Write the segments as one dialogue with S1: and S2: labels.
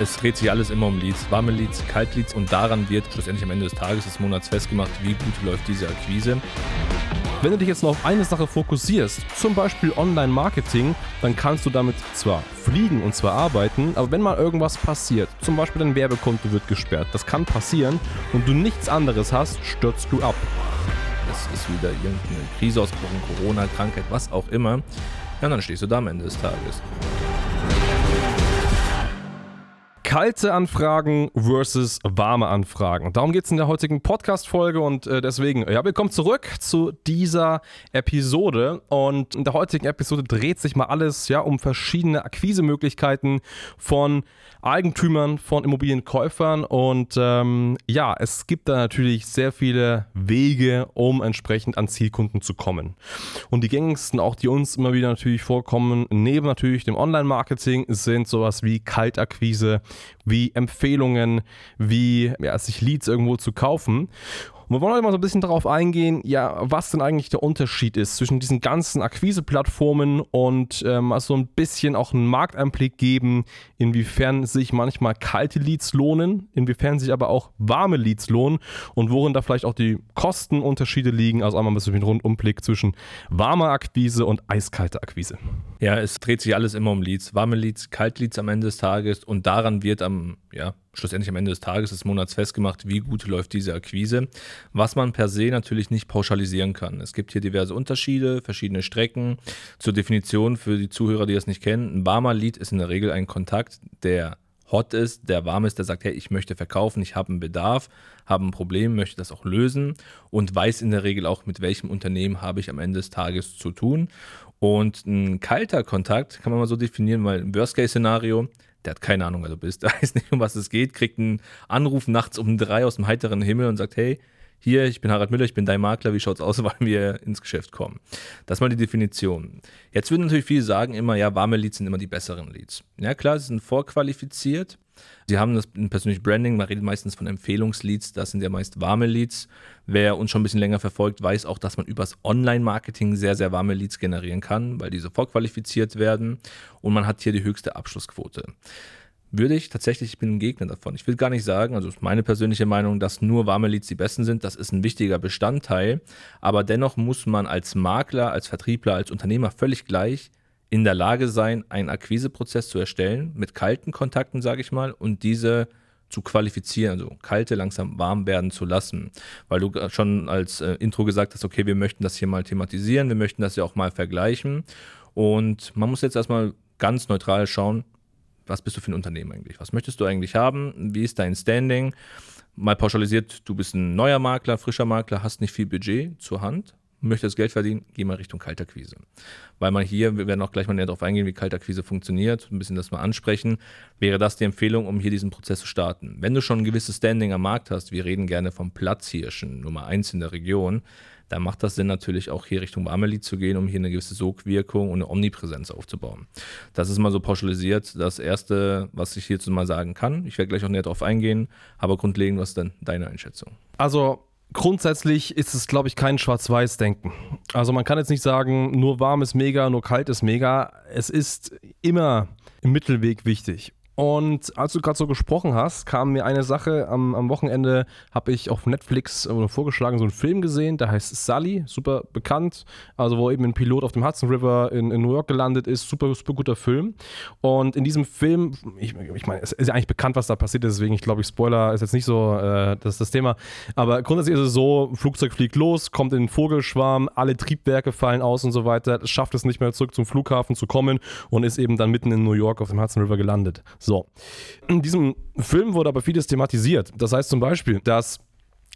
S1: Es dreht sich alles immer um Leads, warme Leads, Kaltleads und daran wird schlussendlich am Ende des Tages des Monats festgemacht, wie gut läuft diese Akquise.
S2: Wenn du dich jetzt noch auf eine Sache fokussierst, zum Beispiel Online-Marketing, dann kannst du damit zwar fliegen und zwar arbeiten, aber wenn mal irgendwas passiert, zum Beispiel dein Werbekonto wird gesperrt, das kann passieren und du nichts anderes hast, stürzt du ab.
S1: Es ist wieder irgendeine Krise ausgebrochen, Corona, Krankheit, was auch immer. Ja, dann stehst du da am Ende des Tages.
S2: Kalte Anfragen versus warme Anfragen. Darum geht es in der heutigen Podcast-Folge und äh, deswegen, ja, willkommen zurück zu dieser Episode. Und in der heutigen Episode dreht sich mal alles ja um verschiedene Akquisemöglichkeiten von Eigentümern, von Immobilienkäufern. Und ähm, ja, es gibt da natürlich sehr viele Wege, um entsprechend an Zielkunden zu kommen. Und die gängigsten, auch die uns immer wieder natürlich vorkommen, neben natürlich dem Online-Marketing, sind sowas wie Kaltakquise, wie Empfehlungen, wie ja, sich Leads irgendwo zu kaufen. Und wir wollen heute mal so ein bisschen darauf eingehen, ja, was denn eigentlich der Unterschied ist zwischen diesen ganzen Akquise-Plattformen und ähm, so ein bisschen auch einen Markteinblick geben, inwiefern sich manchmal kalte Leads lohnen, inwiefern sich aber auch warme Leads lohnen und worin da vielleicht auch die Kostenunterschiede liegen. Also einmal ein bisschen einen Rundumblick zwischen warmer Akquise und eiskalter Akquise.
S1: Ja, es dreht sich alles immer um Leads. Warme Leads, Kaltleads am Ende des Tages und daran wird am, ja, schlussendlich am Ende des Tages des Monats festgemacht, wie gut läuft diese Akquise, was man per se natürlich nicht pauschalisieren kann. Es gibt hier diverse Unterschiede, verschiedene Strecken. Zur Definition für die Zuhörer, die das nicht kennen, ein warmer Lead ist in der Regel ein Kontakt, der hot ist, der warm ist, der sagt, hey, ich möchte verkaufen, ich habe einen Bedarf, habe ein Problem, möchte das auch lösen und weiß in der Regel auch, mit welchem Unternehmen habe ich am Ende des Tages zu tun. Und ein kalter Kontakt kann man mal so definieren, weil im Worst-Case-Szenario, der hat keine Ahnung, wer du bist, der weiß nicht, um was es geht, kriegt einen Anruf nachts um drei aus dem heiteren Himmel und sagt, hey, hier, ich bin Harald Müller, ich bin dein Makler, wie schaut's aus, wollen wir ins Geschäft kommen? Das ist mal die Definition. Jetzt würden natürlich viele sagen immer, ja, warme Leads sind immer die besseren Leads. Ja, klar, sie sind vorqualifiziert. Sie haben das persönliche Branding, man redet meistens von Empfehlungsleads, das sind ja meist warme Leads. Wer uns schon ein bisschen länger verfolgt, weiß auch, dass man übers Online-Marketing sehr, sehr warme Leads generieren kann, weil diese vorqualifiziert werden und man hat hier die höchste Abschlussquote würde ich tatsächlich, ich bin ein Gegner davon. Ich will gar nicht sagen, also ist meine persönliche Meinung, dass nur warme Leads die besten sind. Das ist ein wichtiger Bestandteil. Aber dennoch muss man als Makler, als Vertriebler, als Unternehmer völlig gleich in der Lage sein, einen Akquiseprozess zu erstellen mit kalten Kontakten, sage ich mal, und diese zu qualifizieren, also kalte langsam warm werden zu lassen. Weil du schon als äh, Intro gesagt hast, okay, wir möchten das hier mal thematisieren, wir möchten das ja auch mal vergleichen. Und man muss jetzt erstmal ganz neutral schauen, was bist du für ein Unternehmen eigentlich? Was möchtest du eigentlich haben? Wie ist dein Standing? Mal pauschalisiert, du bist ein neuer Makler, frischer Makler, hast nicht viel Budget zur Hand, möchtest Geld verdienen, geh mal Richtung Kalterquise. Weil man hier, wir werden auch gleich mal näher darauf eingehen, wie Kalterquise funktioniert, ein bisschen das mal ansprechen, wäre das die Empfehlung, um hier diesen Prozess zu starten. Wenn du schon ein gewisses Standing am Markt hast, wir reden gerne vom Platzhirschen, Nummer eins in der Region, dann macht das Sinn natürlich auch hier Richtung Warmeli zu gehen, um hier eine gewisse Sogwirkung und eine Omnipräsenz aufzubauen. Das ist mal so pauschalisiert das Erste, was ich hierzu mal sagen kann. Ich werde gleich auch näher darauf eingehen, aber grundlegend, was ist denn deine Einschätzung?
S2: Also grundsätzlich ist es, glaube ich, kein Schwarz-Weiß-Denken. Also man kann jetzt nicht sagen, nur warm ist mega, nur kalt ist mega. Es ist immer im Mittelweg wichtig. Und als du gerade so gesprochen hast, kam mir eine Sache. Am, am Wochenende habe ich auf Netflix äh, vorgeschlagen, so einen Film gesehen, der heißt Sully, super bekannt. Also, wo eben ein Pilot auf dem Hudson River in, in New York gelandet ist. Super, super guter Film. Und in diesem Film, ich, ich meine, es ist ja eigentlich bekannt, was da passiert ist, deswegen, ich glaube, ich Spoiler ist jetzt nicht so äh, das, das Thema. Aber grundsätzlich ist es so: Flugzeug fliegt los, kommt in den Vogelschwarm, alle Triebwerke fallen aus und so weiter, schafft es nicht mehr zurück zum Flughafen zu kommen und ist eben dann mitten in New York auf dem Hudson River gelandet. So. In diesem Film wurde aber vieles thematisiert. Das heißt zum Beispiel, dass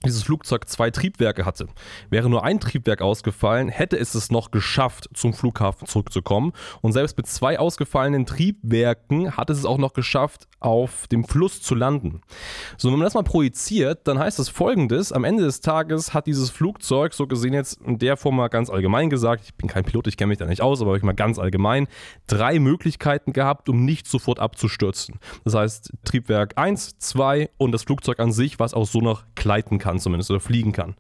S2: dieses Flugzeug zwei Triebwerke hatte. Wäre nur ein Triebwerk ausgefallen, hätte es es noch geschafft, zum Flughafen zurückzukommen. Und selbst mit zwei ausgefallenen Triebwerken hat es es auch noch geschafft, auf dem Fluss zu landen. So, wenn man das mal projiziert, dann heißt das folgendes: Am Ende des Tages hat dieses Flugzeug, so gesehen jetzt in der Form mal ganz allgemein gesagt, ich bin kein Pilot, ich kenne mich da nicht aus, aber ich mal ganz allgemein, drei Möglichkeiten gehabt, um nicht sofort abzustürzen. Das heißt, Triebwerk 1, 2 und das Flugzeug an sich, was auch so noch gleiten kann kann zumindest oder fliegen kann.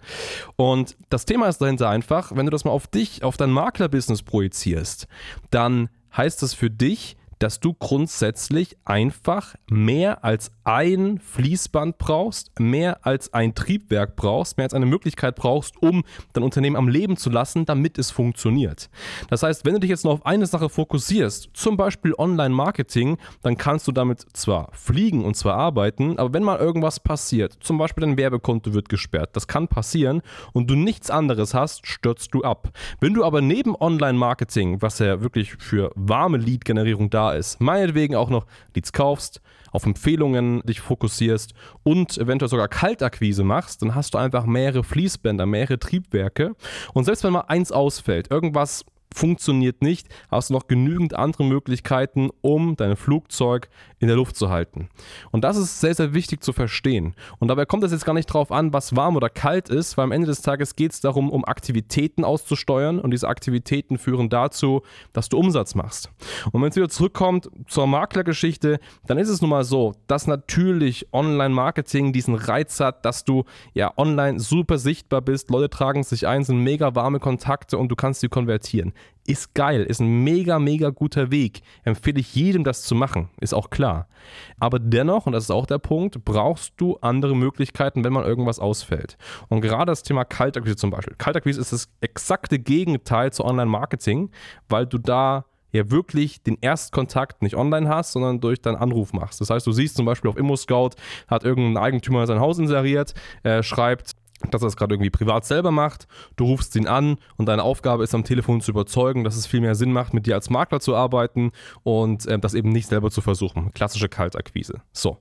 S2: Und das Thema ist dahinter einfach, wenn du das mal auf dich, auf dein Maklerbusiness projizierst, dann heißt das für dich, dass du grundsätzlich einfach mehr als ein Fließband brauchst, mehr als ein Triebwerk brauchst, mehr als eine Möglichkeit brauchst, um dein Unternehmen am Leben zu lassen, damit es funktioniert. Das heißt, wenn du dich jetzt nur auf eine Sache fokussierst, zum Beispiel Online-Marketing, dann kannst du damit zwar fliegen und zwar arbeiten, aber wenn mal irgendwas passiert, zum Beispiel dein Werbekonto wird gesperrt, das kann passieren und du nichts anderes hast, stürzt du ab. Wenn du aber neben Online-Marketing, was ja wirklich für warme Lead-Generierung da ist, meinetwegen auch noch Leads kaufst, auf Empfehlungen dich fokussierst und eventuell sogar Kaltakquise machst, dann hast du einfach mehrere Fließbänder, mehrere Triebwerke. Und selbst wenn mal eins ausfällt, irgendwas funktioniert nicht, hast du noch genügend andere Möglichkeiten, um dein Flugzeug in der Luft zu halten. Und das ist sehr, sehr wichtig zu verstehen. Und dabei kommt es jetzt gar nicht darauf an, was warm oder kalt ist, weil am Ende des Tages geht es darum, um Aktivitäten auszusteuern und diese Aktivitäten führen dazu, dass du Umsatz machst. Und wenn es wieder zurückkommt zur Maklergeschichte, dann ist es nun mal so, dass natürlich Online-Marketing diesen Reiz hat, dass du ja online super sichtbar bist, Leute tragen sich ein, sind mega warme Kontakte und du kannst sie konvertieren ist geil, ist ein mega, mega guter Weg. Empfehle ich jedem, das zu machen, ist auch klar. Aber dennoch, und das ist auch der Punkt, brauchst du andere Möglichkeiten, wenn mal irgendwas ausfällt. Und gerade das Thema Kaltakquise zum Beispiel. Kaltakquise ist das exakte Gegenteil zu Online-Marketing, weil du da ja wirklich den Erstkontakt nicht online hast, sondern durch deinen Anruf machst. Das heißt, du siehst zum Beispiel auf ImmoScout, hat irgendein Eigentümer sein Haus inseriert, äh, schreibt, dass er es gerade irgendwie privat selber macht. Du rufst ihn an und deine Aufgabe ist am Telefon zu überzeugen, dass es viel mehr Sinn macht, mit dir als Makler zu arbeiten und äh, das eben nicht selber zu versuchen. Klassische Kaltakquise. So.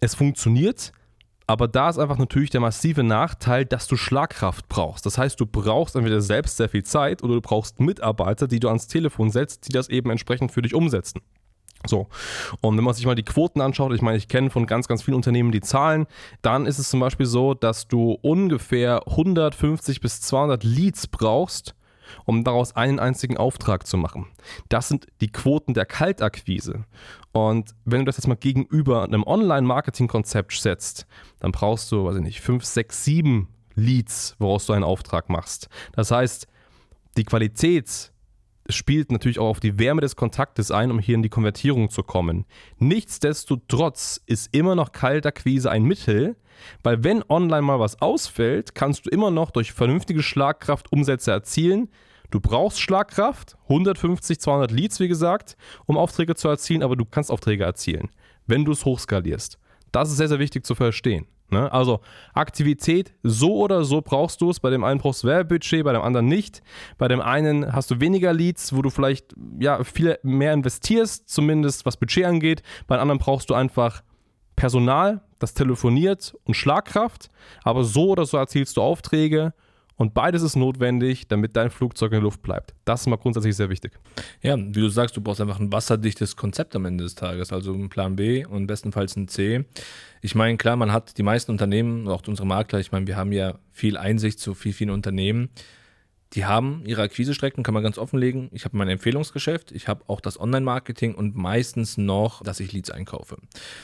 S2: Es funktioniert, aber da ist einfach natürlich der massive Nachteil, dass du Schlagkraft brauchst. Das heißt, du brauchst entweder selbst sehr viel Zeit oder du brauchst Mitarbeiter, die du ans Telefon setzt, die das eben entsprechend für dich umsetzen. So, und wenn man sich mal die Quoten anschaut, ich meine, ich kenne von ganz, ganz vielen Unternehmen die Zahlen, dann ist es zum Beispiel so, dass du ungefähr 150 bis 200 Leads brauchst, um daraus einen einzigen Auftrag zu machen. Das sind die Quoten der Kaltakquise. Und wenn du das jetzt mal gegenüber einem Online-Marketing-Konzept setzt, dann brauchst du, weiß ich nicht, 5, 6, 7 Leads, woraus du einen Auftrag machst. Das heißt, die Qualität spielt natürlich auch auf die Wärme des Kontaktes ein, um hier in die Konvertierung zu kommen. Nichtsdestotrotz ist immer noch Kaltakquise ein Mittel, weil wenn online mal was ausfällt, kannst du immer noch durch vernünftige Schlagkraft Umsätze erzielen. Du brauchst Schlagkraft, 150, 200 Leads, wie gesagt, um Aufträge zu erzielen, aber du kannst Aufträge erzielen, wenn du es hochskalierst. Das ist sehr, sehr wichtig zu verstehen. Ne? Also Aktivität, so oder so brauchst du es. Bei dem einen brauchst du Werbebudget, bei dem anderen nicht. Bei dem einen hast du weniger Leads, wo du vielleicht ja, viel mehr investierst, zumindest was Budget angeht. Bei dem anderen brauchst du einfach Personal, das telefoniert und Schlagkraft. Aber so oder so erzielst du Aufträge und beides ist notwendig, damit dein Flugzeug in der Luft bleibt. Das ist mal grundsätzlich sehr wichtig.
S1: Ja, wie du sagst, du brauchst einfach ein wasserdichtes Konzept am Ende des Tages, also einen Plan B und bestenfalls ein C. Ich meine, klar, man hat die meisten Unternehmen, auch unsere Makler, ich meine, wir haben ja viel Einsicht zu viel, vielen Unternehmen. Die haben ihre Akquisestrecken, kann man ganz offenlegen. Ich habe mein Empfehlungsgeschäft, ich habe auch das Online-Marketing und meistens noch, dass ich Leads einkaufe.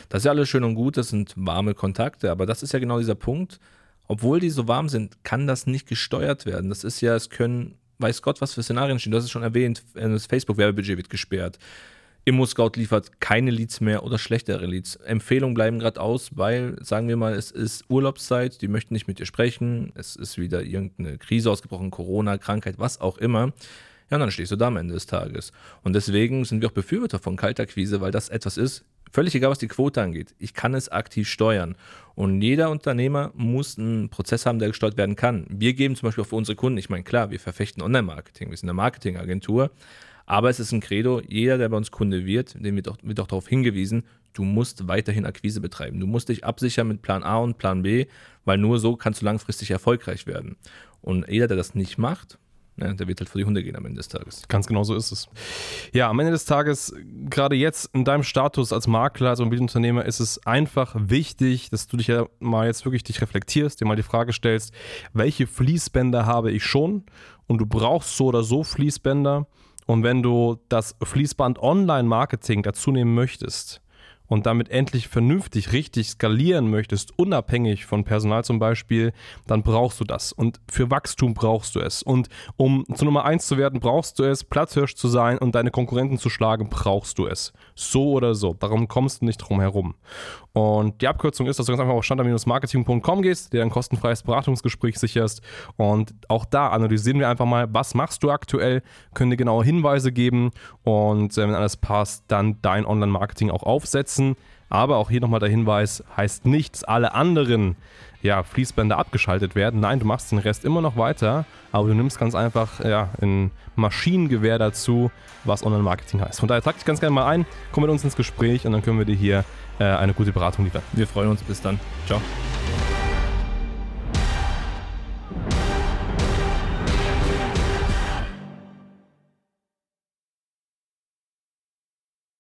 S1: Das ist ja alles schön und gut, das sind warme Kontakte, aber das ist ja genau dieser Punkt obwohl die so warm sind, kann das nicht gesteuert werden. Das ist ja, es können, weiß Gott, was für Szenarien stehen. Du hast es schon erwähnt, das Facebook-Werbebudget wird gesperrt. Immo-Scout liefert keine Leads mehr oder schlechtere Leads. Empfehlungen bleiben gerade aus, weil, sagen wir mal, es ist Urlaubszeit, die möchten nicht mit dir sprechen, es ist wieder irgendeine Krise ausgebrochen, Corona, Krankheit, was auch immer. Ja, und dann stehst du da am Ende des Tages. Und deswegen sind wir auch Befürworter von Kaltakquise, weil das etwas ist, Völlig egal, was die Quote angeht. Ich kann es aktiv steuern. Und jeder Unternehmer muss einen Prozess haben, der gesteuert werden kann. Wir geben zum Beispiel auch für unsere Kunden, ich meine, klar, wir verfechten Online-Marketing, wir sind eine Marketingagentur, aber es ist ein Credo, jeder, der bei uns Kunde wird, dem wird auch, wird auch darauf hingewiesen, du musst weiterhin Akquise betreiben. Du musst dich absichern mit Plan A und Plan B, weil nur so kannst du langfristig erfolgreich werden. Und jeder, der das nicht macht, ja, der wird halt vor die Hunde gehen am Ende des Tages.
S2: Ganz genau so ist es. Ja, am Ende des Tages, gerade jetzt in deinem Status als Makler, als Immobilienunternehmer, ist es einfach wichtig, dass du dich ja mal jetzt wirklich dich reflektierst, dir mal die Frage stellst, welche Fließbänder habe ich schon? Und du brauchst so oder so Fließbänder. Und wenn du das Fließband Online-Marketing dazu nehmen möchtest, und damit endlich vernünftig, richtig skalieren möchtest, unabhängig von Personal zum Beispiel, dann brauchst du das. Und für Wachstum brauchst du es. Und um zu Nummer 1 zu werden, brauchst du es. Platzhirsch zu sein und deine Konkurrenten zu schlagen, brauchst du es. So oder so. Darum kommst du nicht drum herum. Und die Abkürzung ist, dass du ganz einfach auf standard-marketing.com gehst, dir ein kostenfreies Beratungsgespräch sicherst. Und auch da analysieren wir einfach mal, was machst du aktuell, können dir genaue Hinweise geben und äh, wenn alles passt, dann dein Online-Marketing auch aufsetzen. Aber auch hier nochmal der Hinweis, heißt nicht, dass alle anderen ja, Fließbänder abgeschaltet werden. Nein, du machst den Rest immer noch weiter, aber du nimmst ganz einfach ja, ein Maschinengewehr dazu, was Online-Marketing heißt. Von daher trag dich ganz gerne mal ein, komm mit uns ins Gespräch und dann können wir dir hier äh, eine gute Beratung liefern.
S1: Wir freuen uns. Bis dann. Ciao.